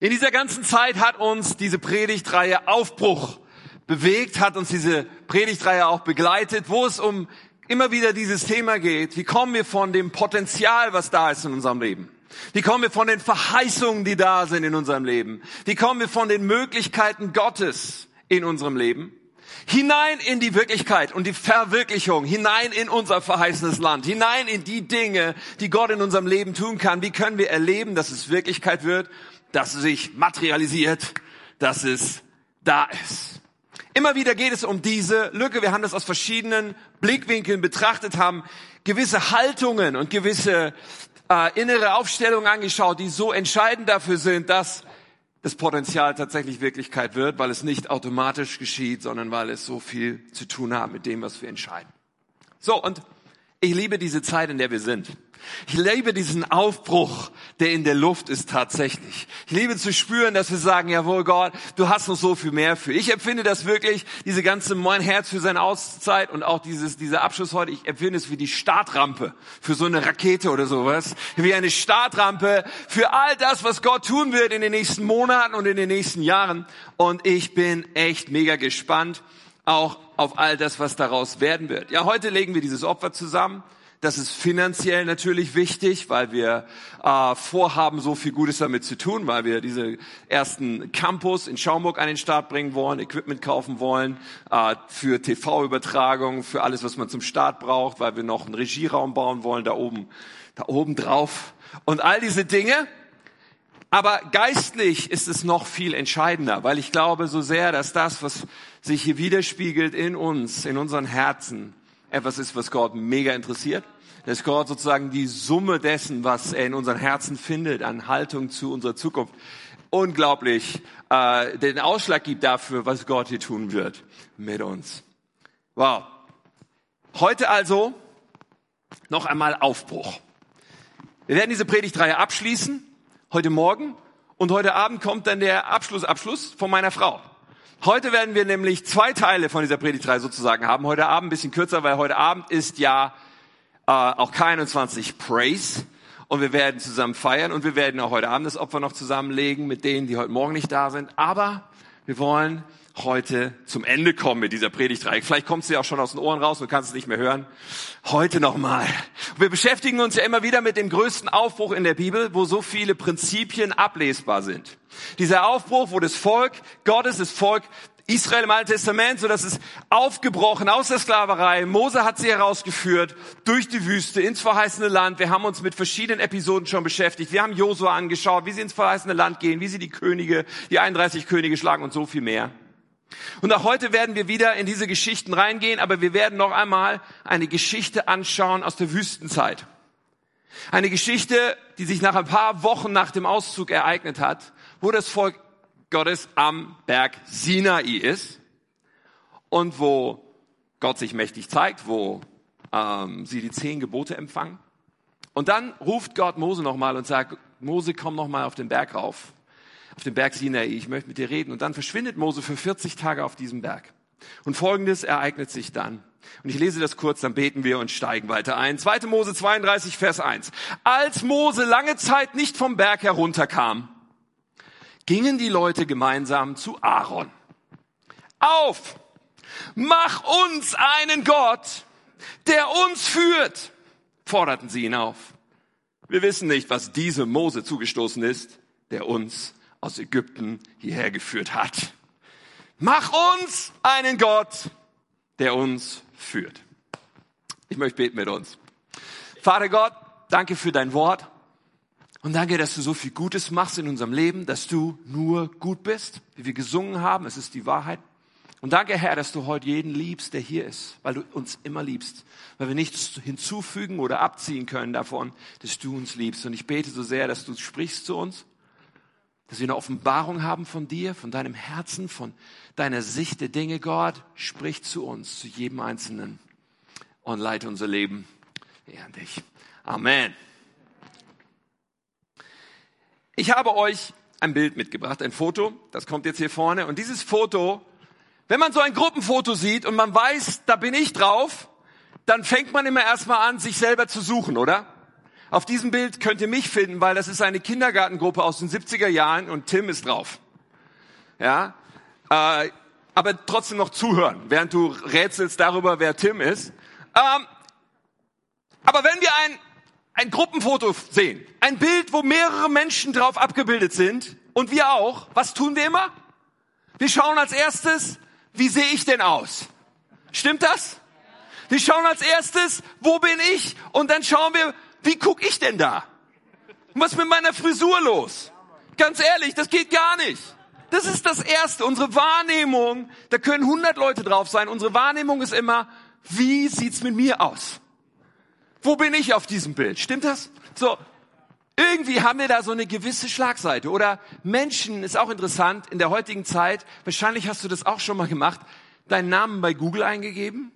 In dieser ganzen Zeit hat uns diese Predigtreihe Aufbruch bewegt, hat uns diese Predigtreihe auch begleitet, wo es um immer wieder dieses Thema geht. Wie kommen wir von dem Potenzial, was da ist in unserem Leben? Wie kommen wir von den Verheißungen, die da sind in unserem Leben? Wie kommen wir von den Möglichkeiten Gottes in unserem Leben? Hinein in die Wirklichkeit und die Verwirklichung, hinein in unser verheißenes Land, hinein in die Dinge, die Gott in unserem Leben tun kann. Wie können wir erleben, dass es Wirklichkeit wird, dass es sich materialisiert, dass es da ist? Immer wieder geht es um diese Lücke. Wir haben das aus verschiedenen Blickwinkeln betrachtet, haben gewisse Haltungen und gewisse äh, innere Aufstellungen angeschaut, die so entscheidend dafür sind, dass das Potenzial tatsächlich Wirklichkeit wird, weil es nicht automatisch geschieht, sondern weil es so viel zu tun hat mit dem, was wir entscheiden. So, und ich liebe diese Zeit, in der wir sind. Ich liebe diesen Aufbruch, der in der Luft ist tatsächlich. Ich liebe zu spüren, dass wir sagen, jawohl Gott, du hast noch so viel mehr für. Ich empfinde das wirklich, diese ganze Mein Herz für seine Auszeit und auch dieses, dieser Abschluss heute, ich empfinde es wie die Startrampe für so eine Rakete oder sowas. Wie eine Startrampe für all das, was Gott tun wird in den nächsten Monaten und in den nächsten Jahren. Und ich bin echt mega gespannt auch auf all das, was daraus werden wird. Ja, heute legen wir dieses Opfer zusammen. Das ist finanziell natürlich wichtig, weil wir äh, vorhaben, so viel Gutes damit zu tun, weil wir diese ersten Campus in Schaumburg an den Start bringen wollen, Equipment kaufen wollen, äh, für TV-Übertragung, für alles, was man zum Start braucht, weil wir noch einen Regieraum bauen wollen, da oben, da oben drauf. Und all diese Dinge, aber geistlich ist es noch viel entscheidender, weil ich glaube so sehr, dass das, was sich hier widerspiegelt in uns, in unseren Herzen, etwas ist, was Gott mega interessiert. Dass Gott sozusagen die Summe dessen, was er in unseren Herzen findet, an Haltung zu unserer Zukunft, unglaublich äh, den Ausschlag gibt dafür, was Gott hier tun wird mit uns. Wow. Heute also noch einmal Aufbruch. Wir werden diese Predigtreihe abschließen heute Morgen und heute Abend kommt dann der Abschlussabschluss von meiner Frau. Heute werden wir nämlich zwei Teile von dieser Predigtreihe sozusagen haben. Heute Abend ein bisschen kürzer, weil heute Abend ist ja äh, auch K21 Praise und wir werden zusammen feiern und wir werden auch heute Abend das Opfer noch zusammenlegen mit denen, die heute Morgen nicht da sind. Aber wir wollen heute zum Ende kommen mit dieser Predigtreihe. Vielleicht kommt sie auch schon aus den Ohren raus und kannst es nicht mehr hören. Heute nochmal. Wir beschäftigen uns ja immer wieder mit dem größten Aufbruch in der Bibel, wo so viele Prinzipien ablesbar sind. Dieser Aufbruch, wo das Volk Gottes, das Volk Israel im Alten Testament, so dass es aufgebrochen aus der Sklaverei. Mose hat sie herausgeführt durch die Wüste ins verheißene Land. Wir haben uns mit verschiedenen Episoden schon beschäftigt. Wir haben Josua angeschaut, wie sie ins verheißene Land gehen, wie sie die Könige, die 31 Könige schlagen und so viel mehr. Und auch heute werden wir wieder in diese Geschichten reingehen, aber wir werden noch einmal eine Geschichte anschauen aus der Wüstenzeit. Eine Geschichte, die sich nach ein paar Wochen nach dem Auszug ereignet hat, wo das Volk Gottes am Berg Sinai ist und wo Gott sich mächtig zeigt, wo ähm, sie die zehn Gebote empfangen. Und dann ruft Gott Mose nochmal und sagt, Mose, komm nochmal auf den Berg rauf auf dem Berg Sinai, ich möchte mit dir reden. Und dann verschwindet Mose für 40 Tage auf diesem Berg. Und Folgendes ereignet sich dann. Und ich lese das kurz, dann beten wir und steigen weiter ein. 2. Mose 32, Vers 1. Als Mose lange Zeit nicht vom Berg herunterkam, gingen die Leute gemeinsam zu Aaron. Auf! Mach uns einen Gott, der uns führt, forderten sie ihn auf. Wir wissen nicht, was diese Mose zugestoßen ist, der uns aus Ägypten hierher geführt hat. Mach uns einen Gott, der uns führt. Ich möchte beten mit uns. Vater Gott, danke für dein Wort. Und danke, dass du so viel Gutes machst in unserem Leben, dass du nur gut bist, wie wir gesungen haben. Es ist die Wahrheit. Und danke, Herr, dass du heute jeden liebst, der hier ist, weil du uns immer liebst, weil wir nichts hinzufügen oder abziehen können davon, dass du uns liebst. Und ich bete so sehr, dass du sprichst zu uns, dass wir eine Offenbarung haben von dir, von deinem Herzen, von deiner Sicht der Dinge. Gott, sprich zu uns, zu jedem Einzelnen und leite unser Leben an dich. Amen. Ich habe euch ein Bild mitgebracht, ein Foto, das kommt jetzt hier vorne. Und dieses Foto, wenn man so ein Gruppenfoto sieht und man weiß, da bin ich drauf, dann fängt man immer erstmal an, sich selber zu suchen, oder? Auf diesem Bild könnt ihr mich finden, weil das ist eine Kindergartengruppe aus den 70er Jahren und Tim ist drauf. Ja, äh, aber trotzdem noch zuhören, während du rätselst darüber, wer Tim ist. Ähm, aber wenn wir ein, ein Gruppenfoto sehen, ein Bild, wo mehrere Menschen drauf abgebildet sind und wir auch, was tun wir immer? Wir schauen als erstes, wie sehe ich denn aus? Stimmt das? Wir schauen als erstes, wo bin ich? Und dann schauen wir, wie guck ich denn da? Was ist mit meiner Frisur los? Ganz ehrlich, das geht gar nicht. Das ist das Erste. Unsere Wahrnehmung, da können 100 Leute drauf sein. Unsere Wahrnehmung ist immer, wie sieht's mit mir aus? Wo bin ich auf diesem Bild? Stimmt das? So. Irgendwie haben wir da so eine gewisse Schlagseite. Oder Menschen ist auch interessant in der heutigen Zeit. Wahrscheinlich hast du das auch schon mal gemacht. Deinen Namen bei Google eingegeben.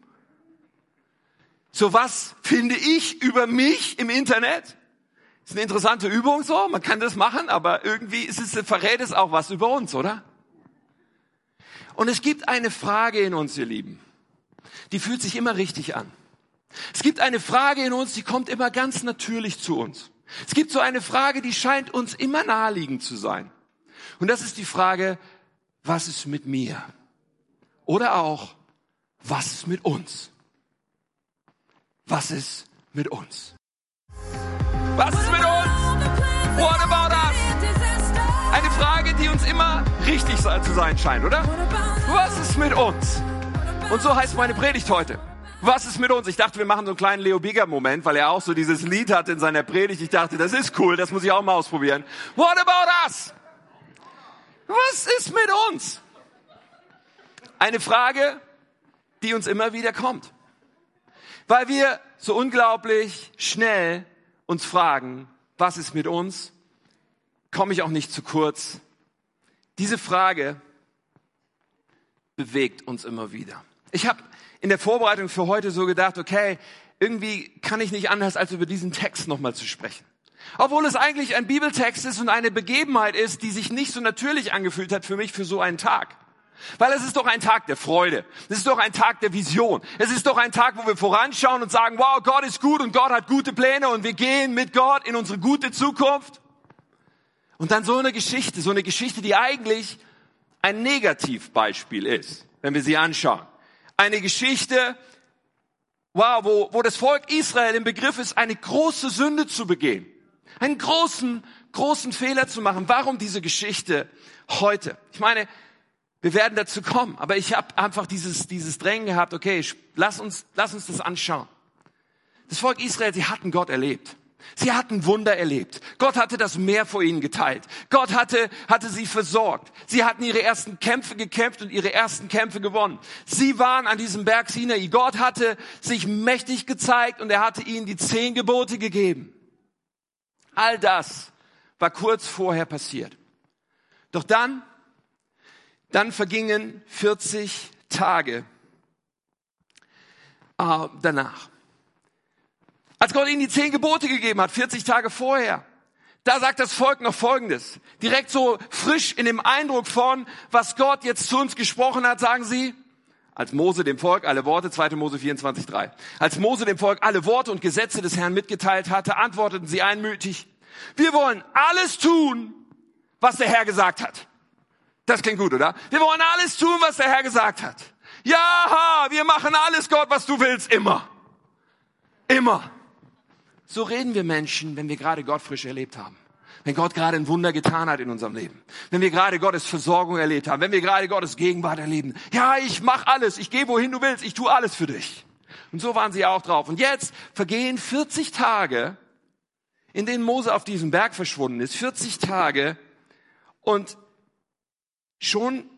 So was finde ich über mich im Internet? Ist eine interessante Übung so, man kann das machen, aber irgendwie ist es, verrät es auch was über uns, oder? Und es gibt eine Frage in uns, ihr Lieben. Die fühlt sich immer richtig an. Es gibt eine Frage in uns, die kommt immer ganz natürlich zu uns. Es gibt so eine Frage, die scheint uns immer naheliegend zu sein. Und das ist die Frage, was ist mit mir? Oder auch, was ist mit uns? Was ist mit uns? Was ist mit uns? What about us? Eine Frage, die uns immer richtig zu sein scheint, oder? Was ist mit uns? Und so heißt meine Predigt heute. Was ist mit uns? Ich dachte, wir machen so einen kleinen Leo Bigger Moment, weil er auch so dieses Lied hat in seiner Predigt. Ich dachte, das ist cool, das muss ich auch mal ausprobieren. What about us? Was ist mit uns? Eine Frage, die uns immer wieder kommt. Weil wir so unglaublich schnell uns fragen, was ist mit uns, komme ich auch nicht zu kurz. Diese Frage bewegt uns immer wieder. Ich habe in der Vorbereitung für heute so gedacht, okay, irgendwie kann ich nicht anders, als über diesen Text nochmal zu sprechen. Obwohl es eigentlich ein Bibeltext ist und eine Begebenheit ist, die sich nicht so natürlich angefühlt hat für mich für so einen Tag. Weil es ist doch ein Tag der Freude. Es ist doch ein Tag der Vision. Es ist doch ein Tag, wo wir voranschauen und sagen, wow, Gott ist gut und Gott hat gute Pläne und wir gehen mit Gott in unsere gute Zukunft. Und dann so eine Geschichte, so eine Geschichte, die eigentlich ein Negativbeispiel ist, wenn wir sie anschauen. Eine Geschichte, wow, wo, wo das Volk Israel im Begriff ist, eine große Sünde zu begehen. Einen großen, großen Fehler zu machen. Warum diese Geschichte heute? Ich meine, wir werden dazu kommen, aber ich habe einfach dieses, dieses Drängen gehabt, okay, lass uns, lass uns das anschauen. Das Volk Israel, sie hatten Gott erlebt. Sie hatten Wunder erlebt. Gott hatte das Meer vor ihnen geteilt. Gott hatte, hatte sie versorgt. Sie hatten ihre ersten Kämpfe gekämpft und ihre ersten Kämpfe gewonnen. Sie waren an diesem Berg Sinai. Gott hatte sich mächtig gezeigt und er hatte ihnen die zehn Gebote gegeben. All das war kurz vorher passiert. Doch dann dann vergingen 40 Tage äh, danach. Als Gott ihnen die zehn Gebote gegeben hat, 40 Tage vorher, da sagt das Volk noch Folgendes. Direkt so frisch in dem Eindruck von, was Gott jetzt zu uns gesprochen hat, sagen sie, als Mose dem Volk alle Worte, 2. Mose 24, 3. Als Mose dem Volk alle Worte und Gesetze des Herrn mitgeteilt hatte, antworteten sie einmütig, wir wollen alles tun, was der Herr gesagt hat. Das klingt gut, oder? Wir wollen alles tun, was der Herr gesagt hat. Ja, wir machen alles, Gott, was du willst, immer. Immer. So reden wir Menschen, wenn wir gerade Gott frisch erlebt haben. Wenn Gott gerade ein Wunder getan hat in unserem Leben. Wenn wir gerade Gottes Versorgung erlebt haben. Wenn wir gerade Gottes Gegenwart erleben. Ja, ich mach alles. Ich gehe wohin du willst. Ich tue alles für dich. Und so waren sie auch drauf. Und jetzt vergehen 40 Tage, in denen Mose auf diesem Berg verschwunden ist. 40 Tage. Und Schon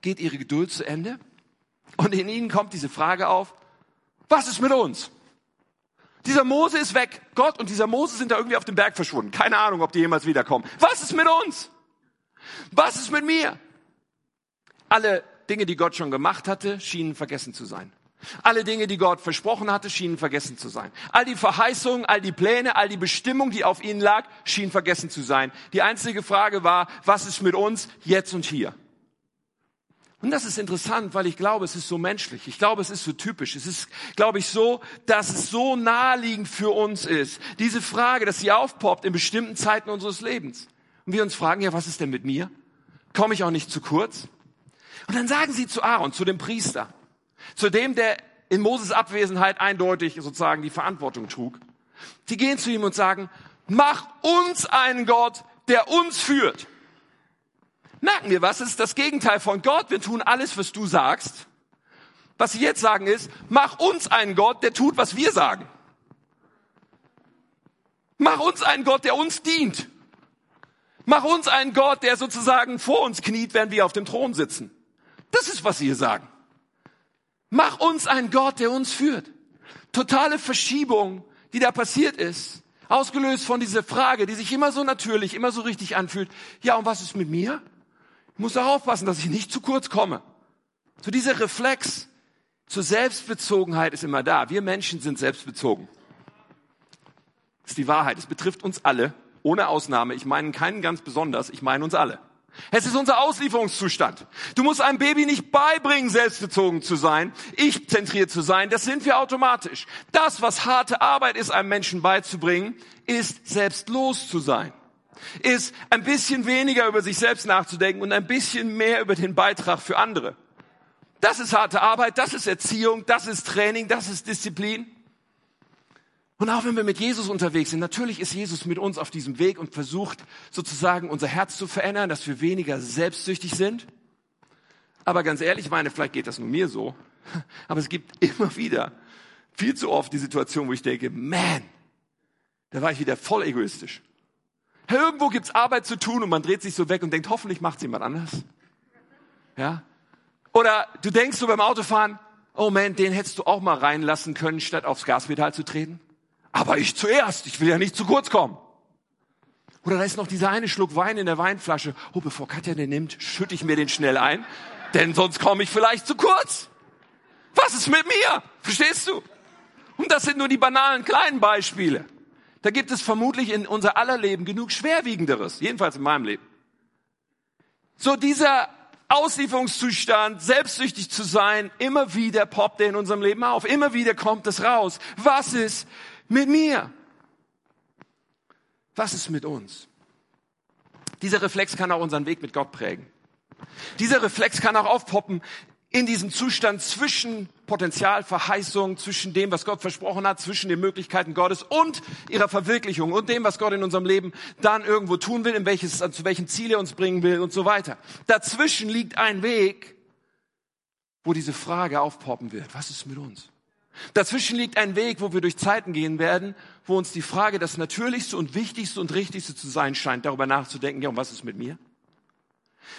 geht ihre Geduld zu Ende und in ihnen kommt diese Frage auf, was ist mit uns? Dieser Mose ist weg. Gott und dieser Mose sind da irgendwie auf dem Berg verschwunden. Keine Ahnung, ob die jemals wiederkommen. Was ist mit uns? Was ist mit mir? Alle Dinge, die Gott schon gemacht hatte, schienen vergessen zu sein. Alle Dinge, die Gott versprochen hatte, schienen vergessen zu sein. All die Verheißungen, all die Pläne, all die Bestimmung, die auf ihnen lag, schienen vergessen zu sein. Die einzige Frage war, was ist mit uns jetzt und hier? Und das ist interessant, weil ich glaube, es ist so menschlich. Ich glaube, es ist so typisch. Es ist, glaube ich, so, dass es so naheliegend für uns ist. Diese Frage, dass sie aufpoppt in bestimmten Zeiten unseres Lebens. Und wir uns fragen, ja, was ist denn mit mir? Komme ich auch nicht zu kurz? Und dann sagen sie zu Aaron, zu dem Priester, zu dem, der in Moses Abwesenheit eindeutig sozusagen die Verantwortung trug. Sie gehen zu ihm und sagen, mach uns einen Gott, der uns führt. Merken wir was? Ist das Gegenteil von Gott. Wir tun alles, was du sagst. Was sie jetzt sagen ist, mach uns einen Gott, der tut, was wir sagen. Mach uns einen Gott, der uns dient. Mach uns einen Gott, der sozusagen vor uns kniet, während wir auf dem Thron sitzen. Das ist, was sie hier sagen. Mach uns einen Gott, der uns führt. Totale Verschiebung, die da passiert ist. Ausgelöst von dieser Frage, die sich immer so natürlich, immer so richtig anfühlt. Ja, und was ist mit mir? Muss auch aufpassen, dass ich nicht zu kurz komme. So dieser Reflex zur Selbstbezogenheit ist immer da. Wir Menschen sind selbstbezogen. Das ist die Wahrheit. Es betrifft uns alle, ohne Ausnahme. Ich meine keinen ganz besonders, ich meine uns alle. Es ist unser Auslieferungszustand. Du musst einem Baby nicht beibringen, selbstbezogen zu sein, ich zentriert zu sein. Das sind wir automatisch. Das, was harte Arbeit ist, einem Menschen beizubringen, ist selbstlos zu sein ist ein bisschen weniger über sich selbst nachzudenken und ein bisschen mehr über den Beitrag für andere. Das ist harte Arbeit, das ist Erziehung, das ist Training, das ist Disziplin. Und auch wenn wir mit Jesus unterwegs sind, natürlich ist Jesus mit uns auf diesem Weg und versucht sozusagen unser Herz zu verändern, dass wir weniger selbstsüchtig sind. Aber ganz ehrlich, ich meine, vielleicht geht das nur mir so, aber es gibt immer wieder, viel zu oft die Situation, wo ich denke, man, da war ich wieder voll egoistisch. Irgendwo gibt's Arbeit zu tun und man dreht sich so weg und denkt, hoffentlich macht's jemand anders. Ja? Oder du denkst so beim Autofahren, oh man, den hättest du auch mal reinlassen können, statt aufs Gaspedal zu treten. Aber ich zuerst, ich will ja nicht zu kurz kommen. Oder da ist noch dieser eine Schluck Wein in der Weinflasche. Oh, bevor Katja den nimmt, schütte ich mir den schnell ein, denn sonst komme ich vielleicht zu kurz. Was ist mit mir? Verstehst du? Und das sind nur die banalen kleinen Beispiele. Da gibt es vermutlich in unser aller Leben genug Schwerwiegenderes, jedenfalls in meinem Leben. So dieser Auslieferungszustand, selbstsüchtig zu sein, immer wieder poppt er in unserem Leben auf, immer wieder kommt es raus. Was ist mit mir? Was ist mit uns? Dieser Reflex kann auch unseren Weg mit Gott prägen. Dieser Reflex kann auch aufpoppen in diesem Zustand zwischen Potenzialverheißung, zwischen dem, was Gott versprochen hat, zwischen den Möglichkeiten Gottes und ihrer Verwirklichung und dem, was Gott in unserem Leben dann irgendwo tun will, in welches, zu welchen Ziel er uns bringen will und so weiter. Dazwischen liegt ein Weg, wo diese Frage aufpoppen wird. Was ist mit uns? Dazwischen liegt ein Weg, wo wir durch Zeiten gehen werden, wo uns die Frage, das Natürlichste und Wichtigste und Richtigste zu sein scheint, darüber nachzudenken, ja, und was ist mit mir?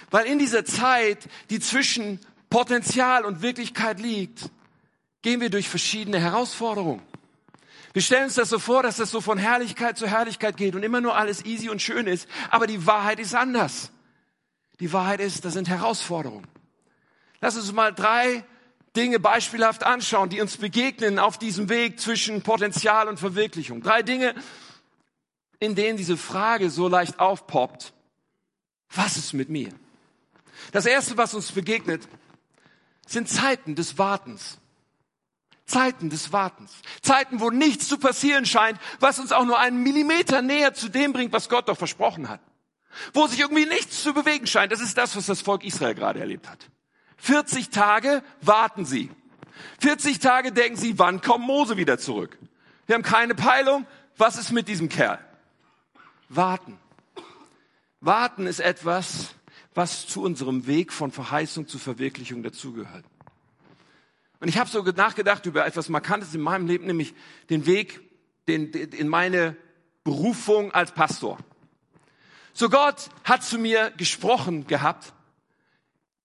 Weil in dieser Zeit, die zwischen Potenzial und Wirklichkeit liegt, gehen wir durch verschiedene Herausforderungen. Wir stellen uns das so vor, dass das so von Herrlichkeit zu Herrlichkeit geht und immer nur alles easy und schön ist. Aber die Wahrheit ist anders. Die Wahrheit ist, das sind Herausforderungen. Lass uns mal drei Dinge beispielhaft anschauen, die uns begegnen auf diesem Weg zwischen Potenzial und Verwirklichung. Drei Dinge, in denen diese Frage so leicht aufpoppt. Was ist mit mir? Das erste, was uns begegnet, sind Zeiten des Wartens. Zeiten des Wartens. Zeiten, wo nichts zu passieren scheint, was uns auch nur einen Millimeter näher zu dem bringt, was Gott doch versprochen hat. Wo sich irgendwie nichts zu bewegen scheint. Das ist das, was das Volk Israel gerade erlebt hat. 40 Tage warten sie. 40 Tage denken sie, wann kommt Mose wieder zurück? Wir haben keine Peilung. Was ist mit diesem Kerl? Warten. Warten ist etwas, was zu unserem Weg von Verheißung zu Verwirklichung dazugehört. Und ich habe so nachgedacht über etwas Markantes in meinem Leben, nämlich den Weg den, den, in meine Berufung als Pastor. So Gott hat zu mir gesprochen gehabt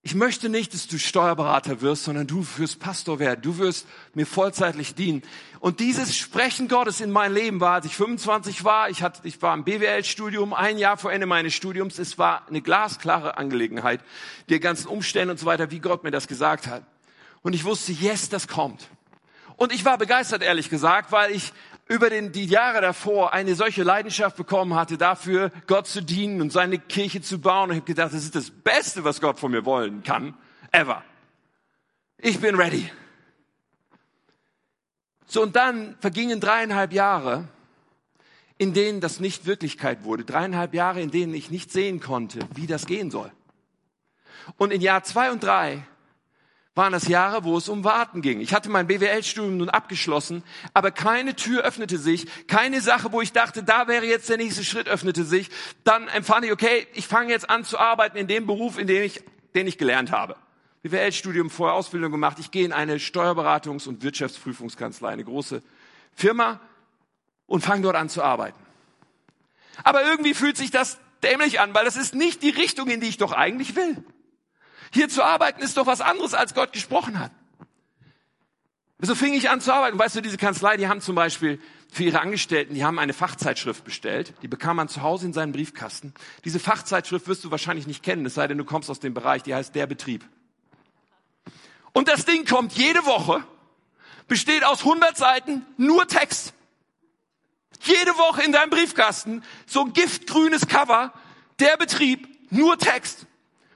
ich möchte nicht, dass du Steuerberater wirst, sondern du wirst Pastor werden. Du wirst mir vollzeitlich dienen. Und dieses Sprechen Gottes in mein Leben war, als ich 25 war, ich, hatte, ich war im BWL-Studium, ein Jahr vor Ende meines Studiums. Es war eine glasklare Angelegenheit, die ganzen Umstände und so weiter, wie Gott mir das gesagt hat. Und ich wusste, yes, das kommt. Und ich war begeistert, ehrlich gesagt, weil ich über den, die Jahre davor eine solche Leidenschaft bekommen hatte, dafür Gott zu dienen und seine Kirche zu bauen. Und ich habe gedacht, das ist das Beste, was Gott von mir wollen kann, ever. Ich bin ready. So, und dann vergingen dreieinhalb Jahre, in denen das nicht Wirklichkeit wurde. Dreieinhalb Jahre, in denen ich nicht sehen konnte, wie das gehen soll. Und in Jahr zwei und drei waren das Jahre, wo es um Warten ging. Ich hatte mein BWL-Studium nun abgeschlossen, aber keine Tür öffnete sich, keine Sache, wo ich dachte, da wäre jetzt der nächste Schritt, öffnete sich. Dann empfand ich, okay, ich fange jetzt an zu arbeiten in dem Beruf, in dem ich, den ich gelernt habe. BWL-Studium, vorher Ausbildung gemacht. Ich gehe in eine Steuerberatungs- und Wirtschaftsprüfungskanzlei, eine große Firma und fange dort an zu arbeiten. Aber irgendwie fühlt sich das dämlich an, weil das ist nicht die Richtung, in die ich doch eigentlich will. Hier zu arbeiten ist doch was anderes, als Gott gesprochen hat. So fing ich an zu arbeiten. Weißt du, diese Kanzlei, die haben zum Beispiel für ihre Angestellten, die haben eine Fachzeitschrift bestellt. Die bekam man zu Hause in seinen Briefkasten. Diese Fachzeitschrift wirst du wahrscheinlich nicht kennen, es sei denn, du kommst aus dem Bereich, die heißt Der Betrieb. Und das Ding kommt jede Woche, besteht aus 100 Seiten, nur Text. Jede Woche in deinem Briefkasten, so ein giftgrünes Cover, der Betrieb, nur Text.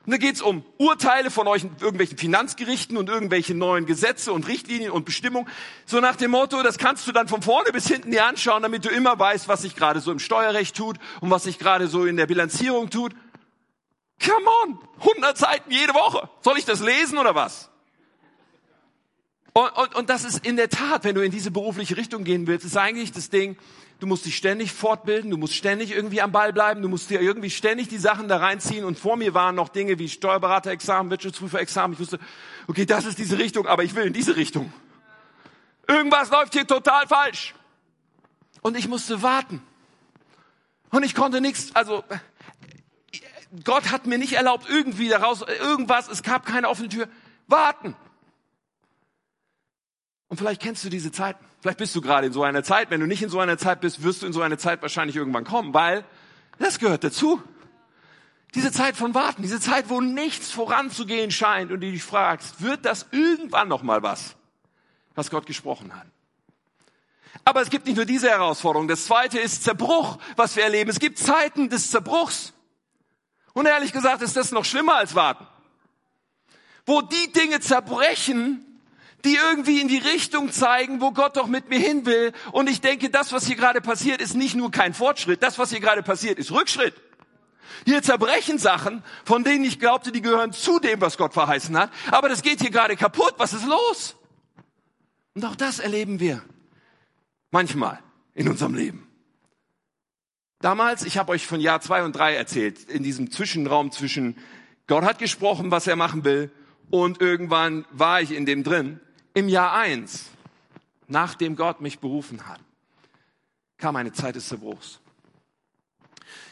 Und da geht's um Urteile von euch, irgendwelchen Finanzgerichten und irgendwelche neuen Gesetze und Richtlinien und Bestimmungen. So nach dem Motto, das kannst du dann von vorne bis hinten dir anschauen, damit du immer weißt, was sich gerade so im Steuerrecht tut und was sich gerade so in der Bilanzierung tut. Come on, 100 Seiten jede Woche. Soll ich das lesen oder was? Und, und, und das ist in der Tat, wenn du in diese berufliche Richtung gehen willst, ist eigentlich das Ding, du musst dich ständig fortbilden, du musst ständig irgendwie am Ball bleiben, du musst dir irgendwie ständig die Sachen da reinziehen. Und vor mir waren noch Dinge wie Steuerberaterexamen, Wirtschaftsprüferexamen. Ich wusste, okay, das ist diese Richtung, aber ich will in diese Richtung. Irgendwas läuft hier total falsch. Und ich musste warten. Und ich konnte nichts, also Gott hat mir nicht erlaubt, irgendwie daraus, irgendwas, es gab keine offene Tür. Warten. Und vielleicht kennst du diese Zeiten. Vielleicht bist du gerade in so einer Zeit. Wenn du nicht in so einer Zeit bist, wirst du in so eine Zeit wahrscheinlich irgendwann kommen, weil das gehört dazu. Diese Zeit von Warten, diese Zeit, wo nichts voranzugehen scheint und du dich fragst, wird das irgendwann noch mal was, was Gott gesprochen hat? Aber es gibt nicht nur diese Herausforderung. Das zweite ist Zerbruch, was wir erleben. Es gibt Zeiten des Zerbruchs. Und ehrlich gesagt ist das noch schlimmer als Warten. Wo die Dinge zerbrechen, die irgendwie in die Richtung zeigen, wo Gott doch mit mir hin will. Und ich denke, das, was hier gerade passiert, ist nicht nur kein Fortschritt. Das, was hier gerade passiert, ist Rückschritt. Hier zerbrechen Sachen, von denen ich glaubte, die gehören zu dem, was Gott verheißen hat. Aber das geht hier gerade kaputt. Was ist los? Und auch das erleben wir manchmal in unserem Leben. Damals, ich habe euch von Jahr zwei und drei erzählt, in diesem Zwischenraum zwischen Gott hat gesprochen, was er machen will, und irgendwann war ich in dem drin. Im Jahr eins, nachdem Gott mich berufen hat, kam eine Zeit des Zerbruchs.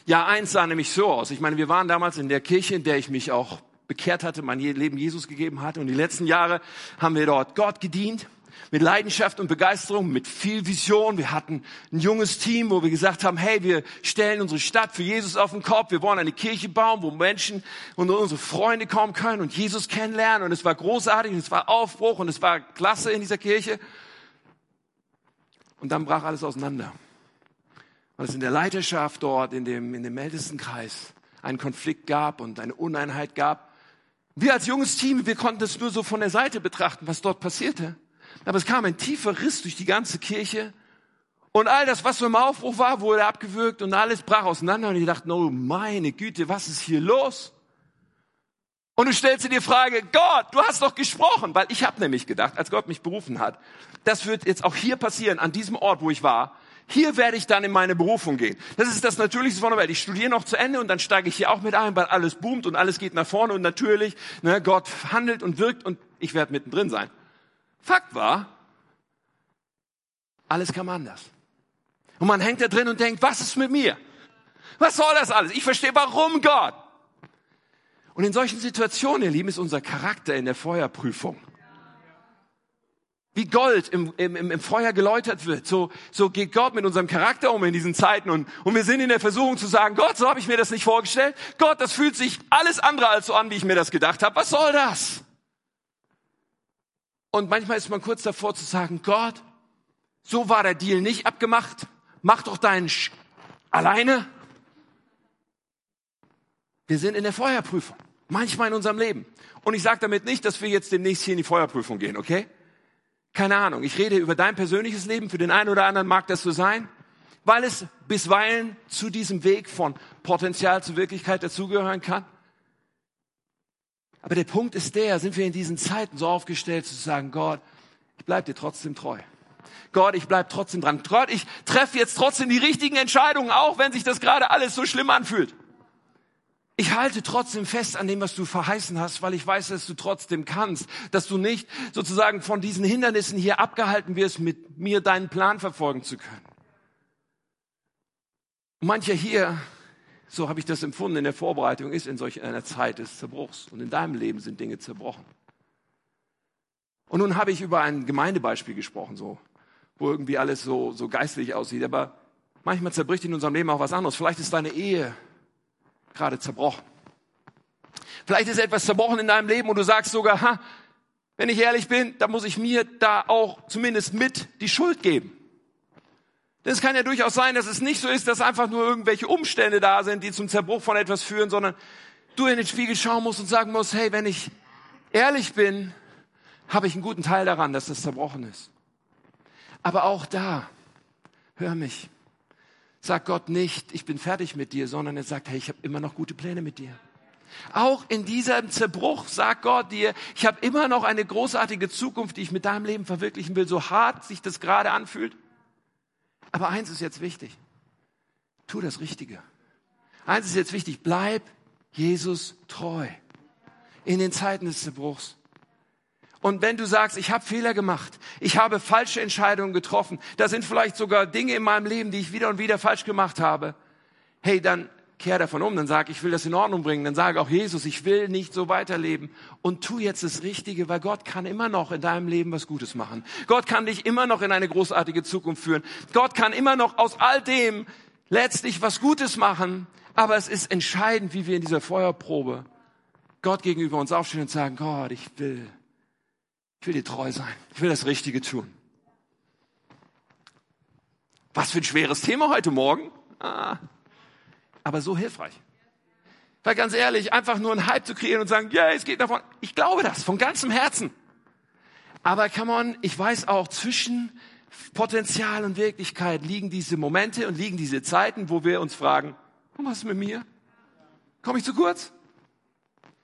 Jahr eins sah nämlich so aus. Ich meine, wir waren damals in der Kirche, in der ich mich auch bekehrt hatte, mein Leben Jesus gegeben hatte. Und die letzten Jahre haben wir dort Gott gedient mit Leidenschaft und Begeisterung, mit viel Vision. Wir hatten ein junges Team, wo wir gesagt haben, hey, wir stellen unsere Stadt für Jesus auf den Kopf. Wir wollen eine Kirche bauen, wo Menschen und unsere Freunde kommen können und Jesus kennenlernen. Und es war großartig und es war Aufbruch und es war klasse in dieser Kirche. Und dann brach alles auseinander. Weil es in der Leiterschaft dort, in dem, in dem Ältestenkreis, einen Konflikt gab und eine Uneinheit gab. Wir als junges Team, wir konnten das nur so von der Seite betrachten, was dort passierte. Aber es kam ein tiefer Riss durch die ganze Kirche. Und all das, was so im Aufbruch war, wurde abgewürgt und alles brach auseinander. Und ich dachte, oh meine Güte, was ist hier los? Und du stellst dir die Frage, Gott, du hast doch gesprochen. Weil ich habe nämlich gedacht, als Gott mich berufen hat, das wird jetzt auch hier passieren, an diesem Ort, wo ich war. Hier werde ich dann in meine Berufung gehen. Das ist das Natürlichste von der Welt. Ich studiere noch zu Ende und dann steige ich hier auch mit ein, weil alles boomt und alles geht nach vorne und natürlich, ne, Gott handelt und wirkt und ich werde mittendrin sein. Fakt war, alles kam anders. Und man hängt da drin und denkt, was ist mit mir? Was soll das alles? Ich verstehe, warum Gott? Und in solchen Situationen, ihr Lieben, ist unser Charakter in der Feuerprüfung. Wie Gold im, im, im Feuer geläutert wird, so, so geht Gott mit unserem Charakter um in diesen Zeiten. Und, und wir sind in der Versuchung zu sagen, Gott, so habe ich mir das nicht vorgestellt. Gott, das fühlt sich alles andere als so an, wie ich mir das gedacht habe. Was soll das? Und manchmal ist man kurz davor zu sagen, Gott, so war der Deal nicht abgemacht. Mach doch deinen Sch alleine. Wir sind in der Feuerprüfung. Manchmal in unserem Leben. Und ich sage damit nicht, dass wir jetzt demnächst hier in die Feuerprüfung gehen, okay? Keine Ahnung. Ich rede über dein persönliches Leben. Für den einen oder anderen mag das so sein, weil es bisweilen zu diesem Weg von Potenzial zu Wirklichkeit dazugehören kann. Aber der Punkt ist der, sind wir in diesen Zeiten so aufgestellt zu sagen, Gott, ich bleib dir trotzdem treu. Gott, ich bleib trotzdem dran. Gott, ich treffe jetzt trotzdem die richtigen Entscheidungen, auch wenn sich das gerade alles so schlimm anfühlt. Ich halte trotzdem fest an dem, was du verheißen hast, weil ich weiß, dass du trotzdem kannst, dass du nicht sozusagen von diesen Hindernissen hier abgehalten wirst, mit mir deinen Plan verfolgen zu können. Mancher hier, so habe ich das empfunden in der Vorbereitung, ist in solch einer Zeit des Zerbruchs. Und in deinem Leben sind Dinge zerbrochen. Und nun habe ich über ein Gemeindebeispiel gesprochen, so, wo irgendwie alles so, so geistlich aussieht. Aber manchmal zerbricht in unserem Leben auch was anderes. Vielleicht ist deine Ehe gerade zerbrochen. Vielleicht ist etwas zerbrochen in deinem Leben und du sagst sogar, ha, wenn ich ehrlich bin, dann muss ich mir da auch zumindest mit die Schuld geben. Denn es kann ja durchaus sein, dass es nicht so ist, dass einfach nur irgendwelche Umstände da sind, die zum Zerbruch von etwas führen, sondern du in den Spiegel schauen musst und sagen musst, hey, wenn ich ehrlich bin, habe ich einen guten Teil daran, dass das zerbrochen ist. Aber auch da, hör mich, sagt Gott nicht, ich bin fertig mit dir, sondern er sagt, hey, ich habe immer noch gute Pläne mit dir. Auch in diesem Zerbruch sagt Gott dir, ich habe immer noch eine großartige Zukunft, die ich mit deinem Leben verwirklichen will, so hart sich das gerade anfühlt. Aber eins ist jetzt wichtig. Tu das Richtige. Eins ist jetzt wichtig. Bleib Jesus treu. In den Zeiten des Zerbruchs. Und wenn du sagst, ich habe Fehler gemacht, ich habe falsche Entscheidungen getroffen, da sind vielleicht sogar Dinge in meinem Leben, die ich wieder und wieder falsch gemacht habe, hey, dann kehr davon um, dann sag, ich will das in Ordnung bringen, dann sage auch Jesus, ich will nicht so weiterleben und tu jetzt das Richtige, weil Gott kann immer noch in deinem Leben was Gutes machen. Gott kann dich immer noch in eine großartige Zukunft führen. Gott kann immer noch aus all dem letztlich was Gutes machen, aber es ist entscheidend, wie wir in dieser Feuerprobe Gott gegenüber uns aufstehen und sagen, Gott, ich will ich will dir treu sein. Ich will das Richtige tun. Was für ein schweres Thema heute Morgen. Ah, aber so hilfreich. Weil ganz ehrlich, einfach nur einen Hype zu kreieren und sagen, yeah, es geht davon. Ich glaube das von ganzem Herzen. Aber come on, ich weiß auch, zwischen Potenzial und Wirklichkeit liegen diese Momente und liegen diese Zeiten, wo wir uns fragen, was ist mit mir? Komme ich zu kurz?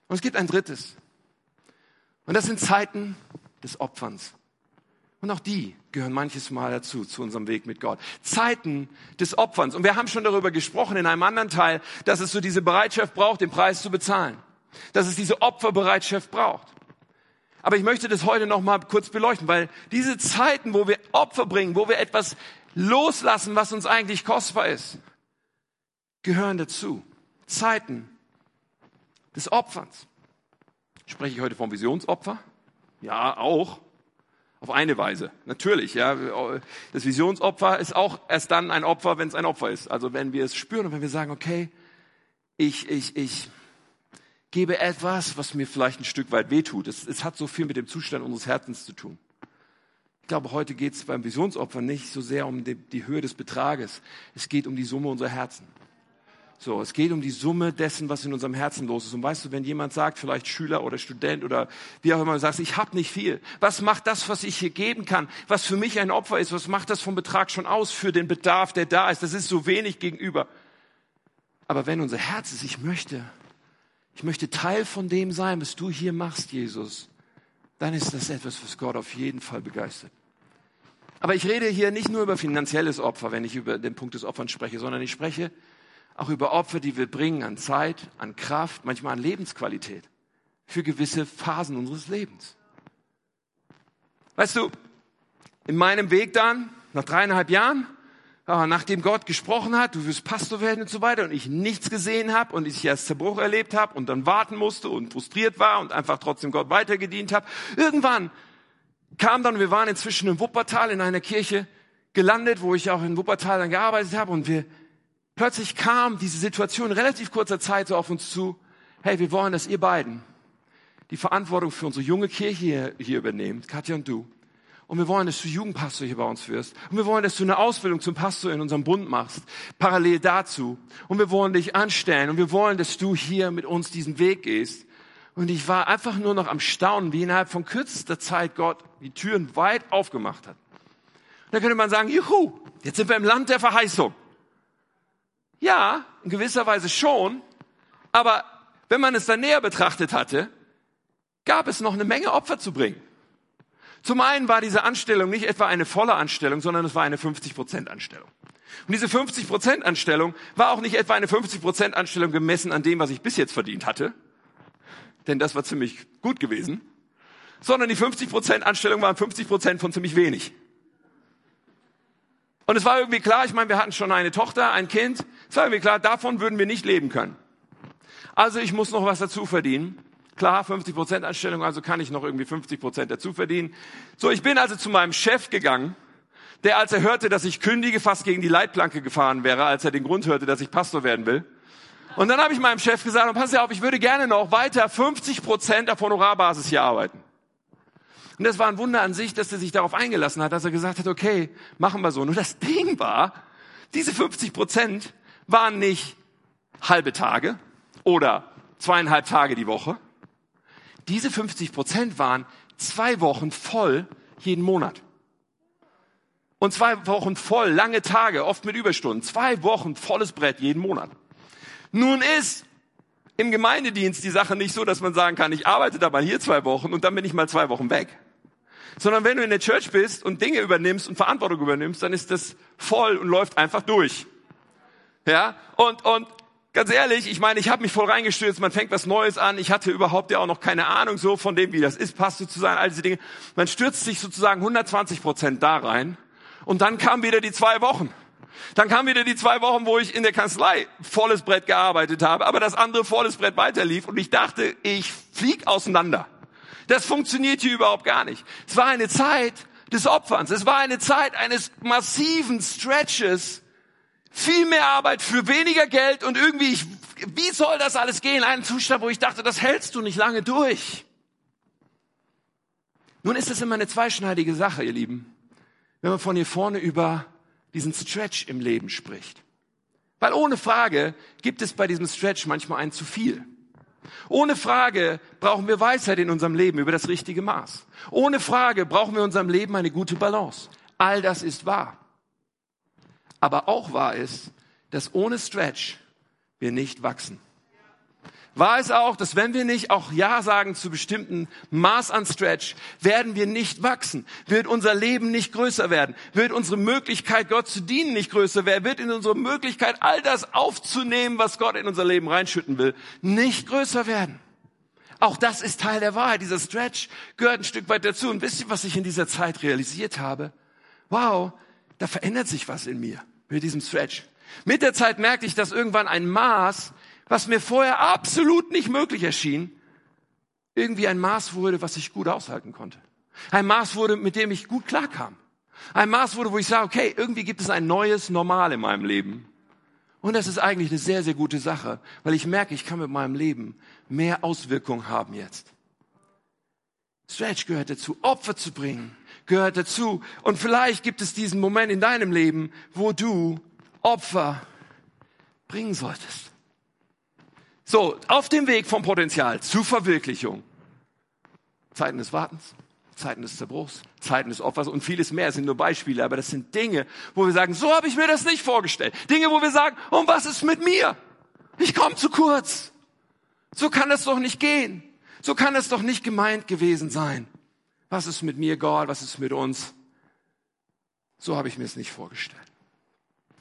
Und es gibt ein drittes. Und das sind Zeiten, des Opferns. Und auch die gehören manches Mal dazu, zu unserem Weg mit Gott. Zeiten des Opferns. Und wir haben schon darüber gesprochen in einem anderen Teil, dass es so diese Bereitschaft braucht, den Preis zu bezahlen. Dass es diese Opferbereitschaft braucht. Aber ich möchte das heute noch mal kurz beleuchten, weil diese Zeiten, wo wir Opfer bringen, wo wir etwas loslassen, was uns eigentlich kostbar ist, gehören dazu. Zeiten des Opferns. Spreche ich heute vom Visionsopfer? Ja, auch. Auf eine Weise. Natürlich, ja. Das Visionsopfer ist auch erst dann ein Opfer, wenn es ein Opfer ist. Also wenn wir es spüren und wenn wir sagen, okay, ich, ich, ich gebe etwas, was mir vielleicht ein Stück weit wehtut. Es, es hat so viel mit dem Zustand unseres Herzens zu tun. Ich glaube, heute geht es beim Visionsopfer nicht so sehr um die, die Höhe des Betrages. Es geht um die Summe unserer Herzen. So, es geht um die Summe dessen, was in unserem Herzen los ist. Und weißt du, wenn jemand sagt, vielleicht Schüler oder Student oder wie auch immer, sagst, ich habe nicht viel. Was macht das, was ich hier geben kann, was für mich ein Opfer ist? Was macht das vom Betrag schon aus für den Bedarf, der da ist? Das ist so wenig gegenüber. Aber wenn unser Herz ist, ich möchte, ich möchte Teil von dem sein, was du hier machst, Jesus, dann ist das etwas, was Gott auf jeden Fall begeistert. Aber ich rede hier nicht nur über finanzielles Opfer, wenn ich über den Punkt des Opferns spreche, sondern ich spreche auch über Opfer, die wir bringen an Zeit, an Kraft, manchmal an Lebensqualität für gewisse Phasen unseres Lebens. Weißt du, in meinem Weg dann, nach dreieinhalb Jahren, nachdem Gott gesprochen hat, du wirst Pastor werden und so weiter, und ich nichts gesehen habe und ich erst Zerbruch erlebt habe und dann warten musste und frustriert war und einfach trotzdem Gott weitergedient habe, irgendwann kam dann, wir waren inzwischen in Wuppertal in einer Kirche gelandet, wo ich auch in Wuppertal dann gearbeitet habe und wir plötzlich kam diese Situation in relativ kurzer Zeit so auf uns zu, hey, wir wollen, dass ihr beiden die Verantwortung für unsere junge Kirche hier, hier übernehmt, Katja und du. Und wir wollen, dass du Jugendpastor hier bei uns wirst. Und wir wollen, dass du eine Ausbildung zum Pastor in unserem Bund machst, parallel dazu. Und wir wollen dich anstellen. Und wir wollen, dass du hier mit uns diesen Weg gehst. Und ich war einfach nur noch am Staunen, wie innerhalb von kürzester Zeit Gott die Türen weit aufgemacht hat. Da könnte man sagen, juhu, jetzt sind wir im Land der Verheißung. Ja, in gewisser Weise schon. Aber wenn man es dann näher betrachtet hatte, gab es noch eine Menge Opfer zu bringen. Zum einen war diese Anstellung nicht etwa eine volle Anstellung, sondern es war eine 50% Anstellung. Und diese 50% Anstellung war auch nicht etwa eine 50% Anstellung gemessen an dem, was ich bis jetzt verdient hatte, denn das war ziemlich gut gewesen, sondern die 50% Anstellung waren 50% von ziemlich wenig. Und es war irgendwie klar, ich meine, wir hatten schon eine Tochter, ein Kind, es war irgendwie klar, davon würden wir nicht leben können. Also ich muss noch was dazu verdienen. Klar, 50 Prozent Anstellung, also kann ich noch irgendwie 50 Prozent dazu verdienen. So, ich bin also zu meinem Chef gegangen, der, als er hörte, dass ich kündige, fast gegen die Leitplanke gefahren wäre, als er den Grund hörte, dass ich Pastor werden will. Und dann habe ich meinem Chef gesagt, und pass auf, ich würde gerne noch weiter 50 Prozent auf Honorarbasis hier arbeiten. Und das war ein Wunder an sich, dass er sich darauf eingelassen hat, dass er gesagt hat, okay, machen wir so. Nur das Ding war, diese 50 Prozent waren nicht halbe Tage oder zweieinhalb Tage die Woche, diese 50 Prozent waren zwei Wochen voll jeden Monat. Und zwei Wochen voll, lange Tage, oft mit Überstunden. Zwei Wochen volles Brett jeden Monat. Nun ist im Gemeindedienst die Sache nicht so, dass man sagen kann, ich arbeite da mal hier zwei Wochen und dann bin ich mal zwei Wochen weg. Sondern wenn du in der Church bist und Dinge übernimmst und Verantwortung übernimmst, dann ist das voll und läuft einfach durch. Ja, und, und Ganz ehrlich, ich meine, ich habe mich voll reingestürzt, man fängt was Neues an, ich hatte überhaupt ja auch noch keine Ahnung so von dem, wie das ist, passt zu sein, all diese Dinge. Man stürzt sich sozusagen 120 Prozent da rein und dann kam wieder die zwei Wochen. Dann kam wieder die zwei Wochen, wo ich in der Kanzlei volles Brett gearbeitet habe, aber das andere volles Brett weiterlief und ich dachte, ich flieg auseinander. Das funktioniert hier überhaupt gar nicht. Es war eine Zeit des Opferns. Es war eine Zeit eines massiven Stretches, viel mehr Arbeit für weniger Geld und irgendwie, ich, wie soll das alles gehen? Ein Zustand, wo ich dachte, das hältst du nicht lange durch. Nun ist es immer eine zweischneidige Sache, ihr Lieben, wenn man von hier vorne über diesen Stretch im Leben spricht. Weil ohne Frage gibt es bei diesem Stretch manchmal ein zu viel. Ohne Frage brauchen wir Weisheit in unserem Leben über das richtige Maß. Ohne Frage brauchen wir in unserem Leben eine gute Balance. All das ist wahr. Aber auch wahr ist, dass ohne Stretch wir nicht wachsen. Wahr ist auch, dass wenn wir nicht auch Ja sagen zu bestimmten Maß an Stretch, werden wir nicht wachsen, wird unser Leben nicht größer werden, wird unsere Möglichkeit, Gott zu dienen, nicht größer werden, wird in unsere Möglichkeit, all das aufzunehmen, was Gott in unser Leben reinschütten will, nicht größer werden. Auch das ist Teil der Wahrheit. Dieser Stretch gehört ein Stück weit dazu. Und wisst ihr, was ich in dieser Zeit realisiert habe? Wow, da verändert sich was in mir mit diesem Stretch. Mit der Zeit merkte ich, dass irgendwann ein Maß, was mir vorher absolut nicht möglich erschien, irgendwie ein Maß wurde, was ich gut aushalten konnte. Ein Maß wurde, mit dem ich gut klarkam. Ein Maß wurde, wo ich sage, okay, irgendwie gibt es ein neues Normal in meinem Leben. Und das ist eigentlich eine sehr, sehr gute Sache, weil ich merke, ich kann mit meinem Leben mehr Auswirkungen haben jetzt. Stretch gehört dazu, Opfer zu bringen, gehört dazu. Und vielleicht gibt es diesen Moment in deinem Leben, wo du Opfer bringen solltest. So, auf dem Weg vom Potenzial zur Verwirklichung. Zeiten des Wartens, Zeiten des Zerbruchs, Zeiten des Opfers und vieles mehr das sind nur Beispiele, aber das sind Dinge, wo wir sagen, so habe ich mir das nicht vorgestellt. Dinge, wo wir sagen, und was ist mit mir? Ich komme zu kurz. So kann das doch nicht gehen. So kann es doch nicht gemeint gewesen sein. Was ist mit mir, Gott? Was ist mit uns? So habe ich mir es nicht vorgestellt.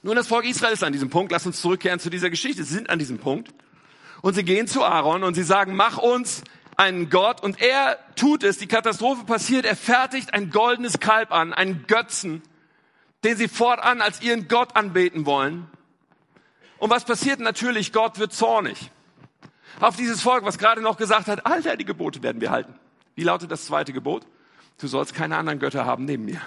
Nun, das Volk Israel ist an diesem Punkt. Lass uns zurückkehren zu dieser Geschichte. Sie sind an diesem Punkt. Und sie gehen zu Aaron und sie sagen, mach uns einen Gott. Und er tut es. Die Katastrophe passiert. Er fertigt ein goldenes Kalb an, einen Götzen, den sie fortan als ihren Gott anbeten wollen. Und was passiert natürlich? Gott wird zornig. Auf dieses Volk, was gerade noch gesagt hat, Alter, die Gebote werden wir halten. Wie lautet das zweite Gebot? du sollst keine anderen Götter haben neben mir.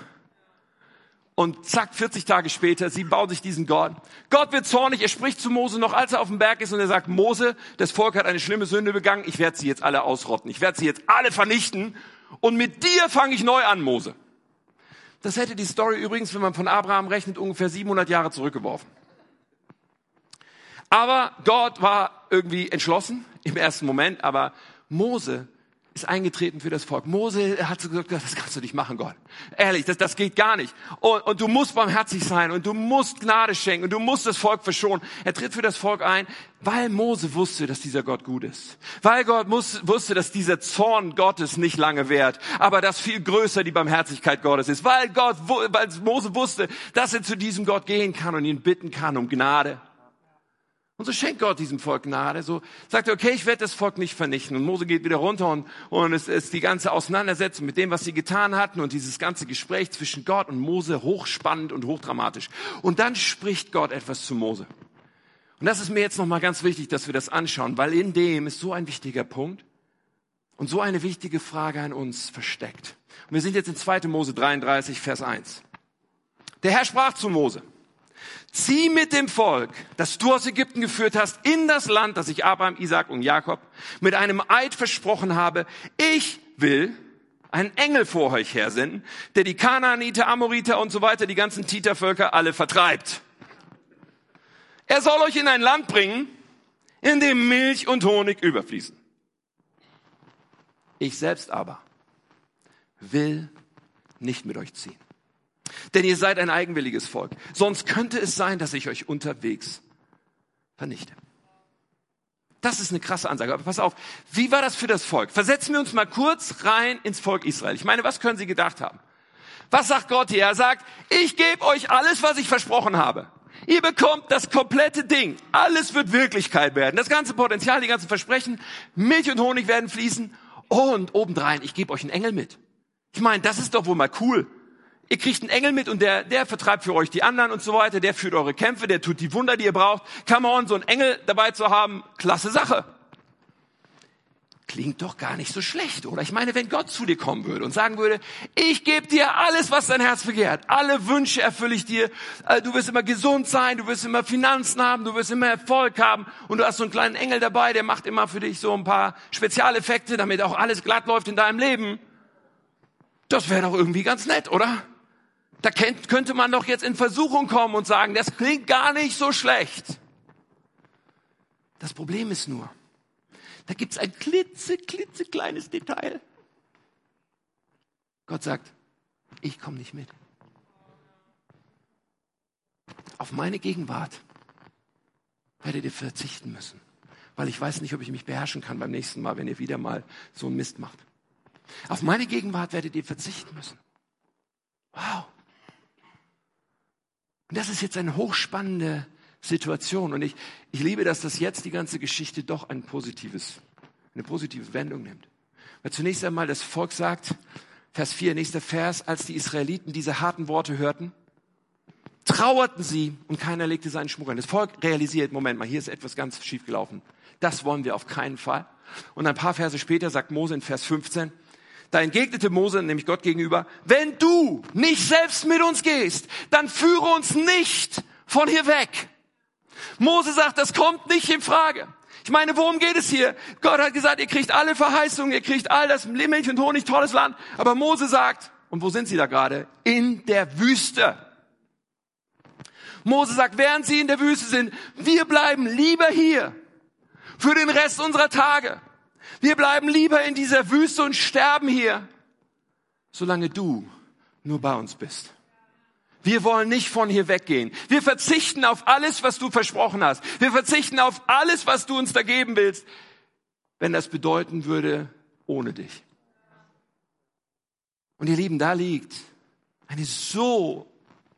Und zack, 40 Tage später, sie bauen sich diesen Gott. Gott wird zornig, er spricht zu Mose noch, als er auf dem Berg ist und er sagt, Mose, das Volk hat eine schlimme Sünde begangen, ich werde sie jetzt alle ausrotten, ich werde sie jetzt alle vernichten und mit dir fange ich neu an, Mose. Das hätte die Story übrigens, wenn man von Abraham rechnet, ungefähr 700 Jahre zurückgeworfen. Aber Gott war irgendwie entschlossen, im ersten Moment, aber Mose ist eingetreten für das Volk. Mose hat gesagt, das kannst du nicht machen, Gott. Ehrlich, das, das geht gar nicht. Und, und du musst barmherzig sein und du musst Gnade schenken und du musst das Volk verschonen. Er tritt für das Volk ein, weil Mose wusste, dass dieser Gott gut ist. Weil Gott muss, wusste, dass dieser Zorn Gottes nicht lange währt, aber dass viel größer die Barmherzigkeit Gottes ist. Weil Gott, weil Mose wusste, dass er zu diesem Gott gehen kann und ihn bitten kann um Gnade. Und so schenkt Gott diesem Volk Gnade. So sagt er, okay, ich werde das Volk nicht vernichten. Und Mose geht wieder runter und, und es ist die ganze Auseinandersetzung mit dem, was sie getan hatten und dieses ganze Gespräch zwischen Gott und Mose hochspannend und hochdramatisch. Und dann spricht Gott etwas zu Mose. Und das ist mir jetzt nochmal ganz wichtig, dass wir das anschauen, weil in dem ist so ein wichtiger Punkt und so eine wichtige Frage an uns versteckt. Und wir sind jetzt in 2. Mose 33, Vers 1. Der Herr sprach zu Mose zieh mit dem Volk, das du aus Ägypten geführt hast, in das Land, das ich Abraham, Isaac und Jakob mit einem Eid versprochen habe. Ich will einen Engel vor euch hersenden, der die Kanaaniter, Amoriter und so weiter, die ganzen Titervölker alle vertreibt. Er soll euch in ein Land bringen, in dem Milch und Honig überfließen. Ich selbst aber will nicht mit euch ziehen. Denn ihr seid ein eigenwilliges Volk. Sonst könnte es sein, dass ich euch unterwegs vernichte. Das ist eine krasse Ansage. Aber pass auf, wie war das für das Volk? Versetzen wir uns mal kurz rein ins Volk Israel. Ich meine, was können sie gedacht haben? Was sagt Gott hier? Er sagt, ich gebe euch alles, was ich versprochen habe. Ihr bekommt das komplette Ding. Alles wird Wirklichkeit werden. Das ganze Potenzial, die ganzen Versprechen, Milch und Honig werden fließen. Und obendrein, ich gebe euch einen Engel mit. Ich meine, das ist doch wohl mal cool. Ihr kriegt einen Engel mit und der, der vertreibt für euch die anderen und so weiter. Der führt eure Kämpfe, der tut die Wunder, die ihr braucht. Come on, so einen Engel dabei zu haben, klasse Sache. Klingt doch gar nicht so schlecht, oder? Ich meine, wenn Gott zu dir kommen würde und sagen würde, ich gebe dir alles, was dein Herz begehrt. Alle Wünsche erfülle ich dir. Äh, du wirst immer gesund sein, du wirst immer Finanzen haben, du wirst immer Erfolg haben. Und du hast so einen kleinen Engel dabei, der macht immer für dich so ein paar Spezialeffekte, damit auch alles glatt läuft in deinem Leben. Das wäre doch irgendwie ganz nett, oder? Da könnte man doch jetzt in Versuchung kommen und sagen, das klingt gar nicht so schlecht. Das Problem ist nur, da gibt es ein klitze, klitze kleines Detail. Gott sagt, ich komme nicht mit. Auf meine Gegenwart werdet ihr verzichten müssen, weil ich weiß nicht, ob ich mich beherrschen kann beim nächsten Mal, wenn ihr wieder mal so einen Mist macht. Auf meine Gegenwart werdet ihr verzichten müssen. Wow. Und das ist jetzt eine hochspannende Situation. Und ich, ich liebe, dass das jetzt die ganze Geschichte doch ein positives, eine positive Wendung nimmt. Weil zunächst einmal das Volk sagt, Vers 4, nächster Vers, als die Israeliten diese harten Worte hörten, trauerten sie und keiner legte seinen Schmuck an. Das Volk realisiert, Moment mal, hier ist etwas ganz schief gelaufen. Das wollen wir auf keinen Fall. Und ein paar Verse später sagt Mose in Vers 15, da entgegnete Mose, nämlich Gott gegenüber, wenn du nicht selbst mit uns gehst, dann führe uns nicht von hier weg. Mose sagt, das kommt nicht in Frage. Ich meine, worum geht es hier? Gott hat gesagt, ihr kriegt alle Verheißungen, ihr kriegt all das Milch und Honig, tolles Land. Aber Mose sagt, und wo sind sie da gerade? In der Wüste. Mose sagt, während sie in der Wüste sind, wir bleiben lieber hier für den Rest unserer Tage. Wir bleiben lieber in dieser Wüste und sterben hier, solange du nur bei uns bist. Wir wollen nicht von hier weggehen. Wir verzichten auf alles, was du versprochen hast. Wir verzichten auf alles, was du uns da geben willst, wenn das bedeuten würde, ohne dich. Und ihr Lieben, da liegt eine so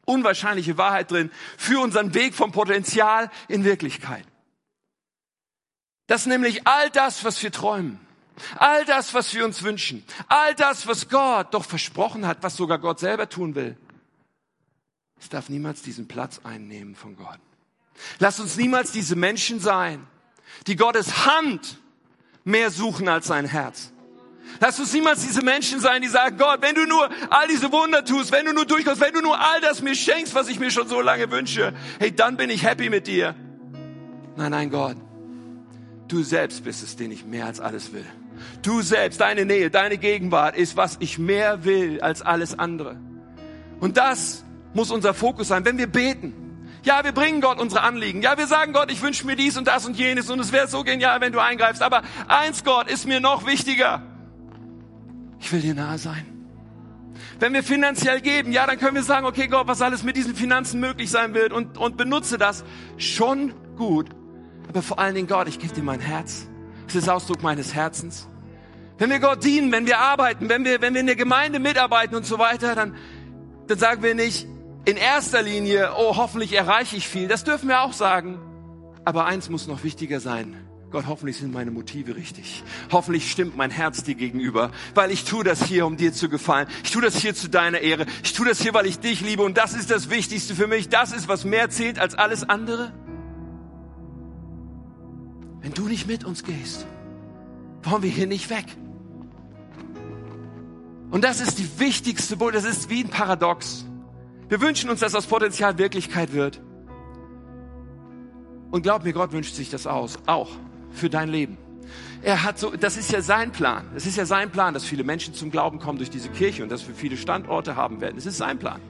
unwahrscheinliche Wahrheit drin für unseren Weg vom Potenzial in Wirklichkeit dass nämlich all das, was wir träumen, all das, was wir uns wünschen, all das, was Gott doch versprochen hat, was sogar Gott selber tun will, es darf niemals diesen Platz einnehmen von Gott. Lass uns niemals diese Menschen sein, die Gottes Hand mehr suchen als sein Herz. Lass uns niemals diese Menschen sein, die sagen, Gott, wenn du nur all diese Wunder tust, wenn du nur durchkommst, wenn du nur all das mir schenkst, was ich mir schon so lange wünsche, hey, dann bin ich happy mit dir. Nein, nein, Gott. Du selbst bist es, den ich mehr als alles will. Du selbst, deine Nähe, deine Gegenwart ist, was ich mehr will als alles andere. Und das muss unser Fokus sein, wenn wir beten. Ja, wir bringen Gott unsere Anliegen. Ja, wir sagen Gott, ich wünsche mir dies und das und jenes und es wäre so genial, wenn du eingreifst. Aber eins, Gott, ist mir noch wichtiger. Ich will dir nahe sein. Wenn wir finanziell geben, ja, dann können wir sagen, okay, Gott, was alles mit diesen Finanzen möglich sein wird und, und benutze das schon gut. Aber vor allen Dingen, Gott, ich gebe dir mein Herz. Es ist Ausdruck meines Herzens. Wenn wir Gott dienen, wenn wir arbeiten, wenn wir, wenn wir in der Gemeinde mitarbeiten und so weiter, dann, dann sagen wir nicht in erster Linie, oh, hoffentlich erreiche ich viel. Das dürfen wir auch sagen. Aber eins muss noch wichtiger sein. Gott, hoffentlich sind meine Motive richtig. Hoffentlich stimmt mein Herz dir gegenüber, weil ich tue das hier, um dir zu gefallen. Ich tue das hier zu deiner Ehre. Ich tue das hier, weil ich dich liebe und das ist das Wichtigste für mich. Das ist, was mehr zählt als alles andere. Wenn du nicht mit uns gehst, wollen wir hier nicht weg. Und das ist die wichtigste Botschaft. Das ist wie ein Paradox. Wir wünschen uns, dass das Potenzial Wirklichkeit wird. Und glaub mir, Gott wünscht sich das aus, auch für dein Leben. Er hat so, das ist ja sein Plan. Es ist ja sein Plan, dass viele Menschen zum Glauben kommen durch diese Kirche und dass wir viele Standorte haben werden. Es ist sein Plan.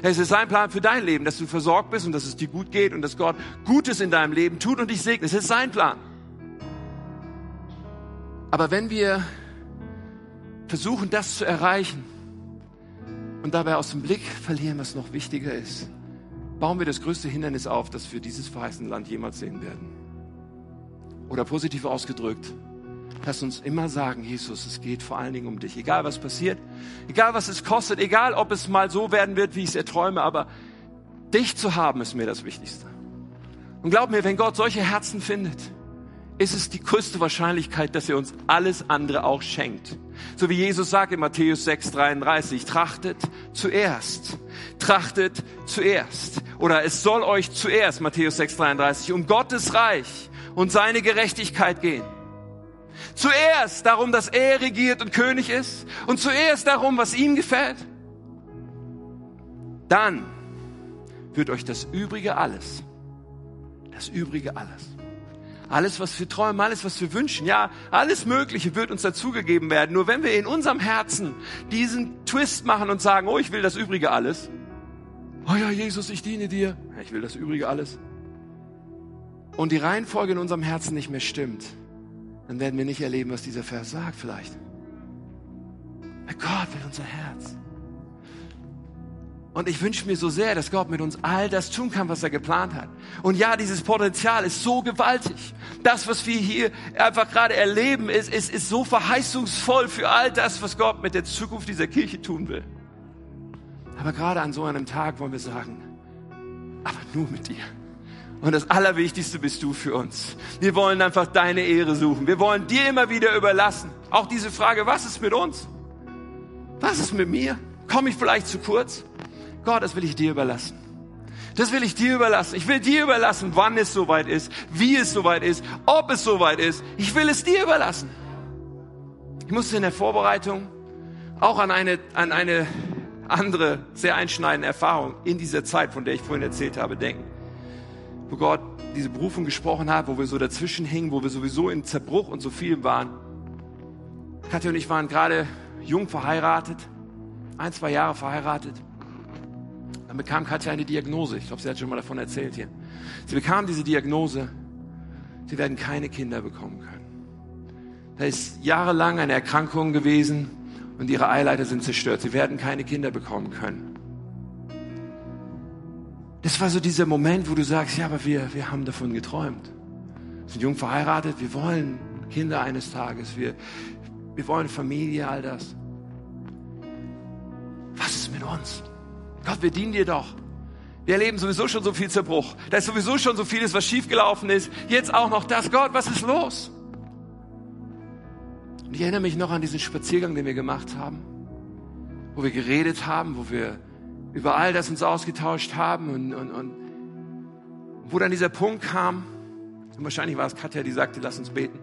Es ist sein Plan für dein Leben, dass du versorgt bist und dass es dir gut geht und dass Gott Gutes in deinem Leben tut und dich segnet. Es ist sein Plan. Aber wenn wir versuchen, das zu erreichen und dabei aus dem Blick verlieren, was noch wichtiger ist, bauen wir das größte Hindernis auf, das wir dieses verheißene Land jemals sehen werden. Oder positiv ausgedrückt, lass uns immer sagen, Jesus, es geht vor allen Dingen um dich. Egal was passiert, egal was es kostet, egal ob es mal so werden wird, wie ich es erträume, aber dich zu haben ist mir das Wichtigste. Und glaub mir, wenn Gott solche Herzen findet, ist es die größte Wahrscheinlichkeit, dass er uns alles andere auch schenkt. So wie Jesus sagt in Matthäus 6, 33, trachtet zuerst, trachtet zuerst. Oder es soll euch zuerst, Matthäus 6, 33, um Gottes Reich und seine Gerechtigkeit gehen. Zuerst darum, dass er regiert und König ist und zuerst darum, was ihm gefällt. Dann wird euch das Übrige alles, das Übrige alles alles, was wir träumen, alles, was wir wünschen, ja, alles Mögliche wird uns dazugegeben werden. Nur wenn wir in unserem Herzen diesen Twist machen und sagen, oh, ich will das Übrige alles. Oh ja, Jesus, ich diene dir. Ich will das Übrige alles. Und die Reihenfolge in unserem Herzen nicht mehr stimmt, dann werden wir nicht erleben, was dieser Vers sagt vielleicht. Gott will unser Herz. Und ich wünsche mir so sehr, dass Gott mit uns all das tun kann, was er geplant hat. Und ja, dieses Potenzial ist so gewaltig. Das, was wir hier einfach gerade erleben, ist, ist, ist so verheißungsvoll für all das, was Gott mit der Zukunft dieser Kirche tun will. Aber gerade an so einem Tag wollen wir sagen, aber nur mit dir. Und das Allerwichtigste bist du für uns. Wir wollen einfach deine Ehre suchen. Wir wollen dir immer wieder überlassen. Auch diese Frage, was ist mit uns? Was ist mit mir? Komme ich vielleicht zu kurz? Gott, das will ich dir überlassen. Das will ich dir überlassen. Ich will dir überlassen, wann es soweit ist, wie es soweit ist, ob es soweit ist. Ich will es dir überlassen. Ich musste in der Vorbereitung auch an eine, an eine andere, sehr einschneidende Erfahrung in dieser Zeit, von der ich vorhin erzählt habe, denken. Wo Gott diese Berufung gesprochen hat, wo wir so dazwischen hingen, wo wir sowieso in Zerbruch und so viel waren. Katja und ich waren gerade jung verheiratet, ein, zwei Jahre verheiratet. Dann bekam Katja eine Diagnose. Ich glaube, sie hat schon mal davon erzählt hier. Sie bekam diese Diagnose, sie werden keine Kinder bekommen können. Da ist jahrelang eine Erkrankung gewesen und ihre Eileiter sind zerstört. Sie werden keine Kinder bekommen können. Das war so dieser Moment, wo du sagst, ja, aber wir, wir haben davon geträumt. Wir sind jung verheiratet, wir wollen Kinder eines Tages, wir, wir wollen Familie, all das. Was ist mit uns? Gott, wir dienen dir doch. Wir erleben sowieso schon so viel Zerbruch. Da ist sowieso schon so vieles, was schiefgelaufen ist. Jetzt auch noch das. Gott, was ist los? Und ich erinnere mich noch an diesen Spaziergang, den wir gemacht haben, wo wir geredet haben, wo wir über all das uns ausgetauscht haben und, und, und wo dann dieser Punkt kam, und wahrscheinlich war es Katja, die sagte, lass uns beten.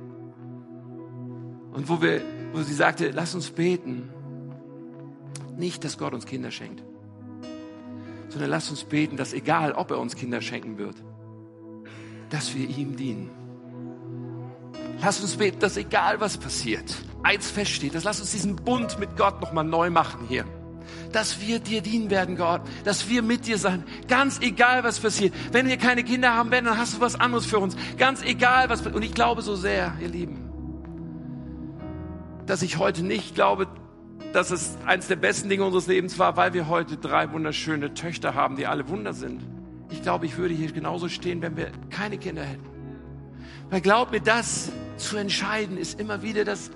Und wo wir, wo sie sagte, lass uns beten. Nicht, dass Gott uns Kinder schenkt sondern lasst uns beten, dass egal, ob er uns Kinder schenken wird, dass wir ihm dienen. Lasst uns beten, dass egal was passiert, eins feststeht, dass lasst uns diesen Bund mit Gott nochmal neu machen hier. dass wir dir dienen werden, Gott, dass wir mit dir sein, ganz egal was passiert. Wenn wir keine Kinder haben werden, dann hast du was anderes für uns, ganz egal was. Und ich glaube so sehr, ihr Lieben, dass ich heute nicht glaube, dass es eines der besten Dinge unseres Lebens war, weil wir heute drei wunderschöne Töchter haben, die alle Wunder sind. Ich glaube, ich würde hier genauso stehen, wenn wir keine Kinder hätten. Weil glaub mir, das zu entscheiden ist immer wieder das,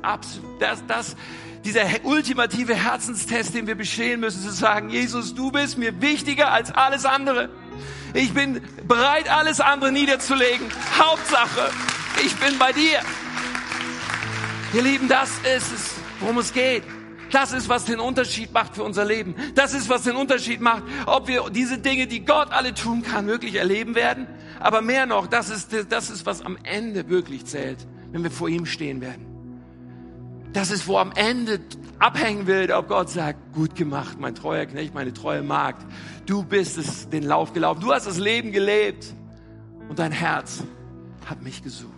das, das, dieser ultimative Herzenstest, den wir bestehen müssen, zu sagen, Jesus, du bist mir wichtiger als alles andere. Ich bin bereit, alles andere niederzulegen. Hauptsache, ich bin bei dir. Ihr Lieben, das ist es, worum es geht. Das ist, was den Unterschied macht für unser Leben. Das ist, was den Unterschied macht, ob wir diese Dinge, die Gott alle tun kann, wirklich erleben werden. Aber mehr noch, das ist, das ist, was am Ende wirklich zählt, wenn wir vor ihm stehen werden. Das ist, wo am Ende abhängen wird, ob Gott sagt, gut gemacht, mein treuer Knecht, meine treue Magd. Du bist es den Lauf gelaufen. Du hast das Leben gelebt. Und dein Herz hat mich gesucht.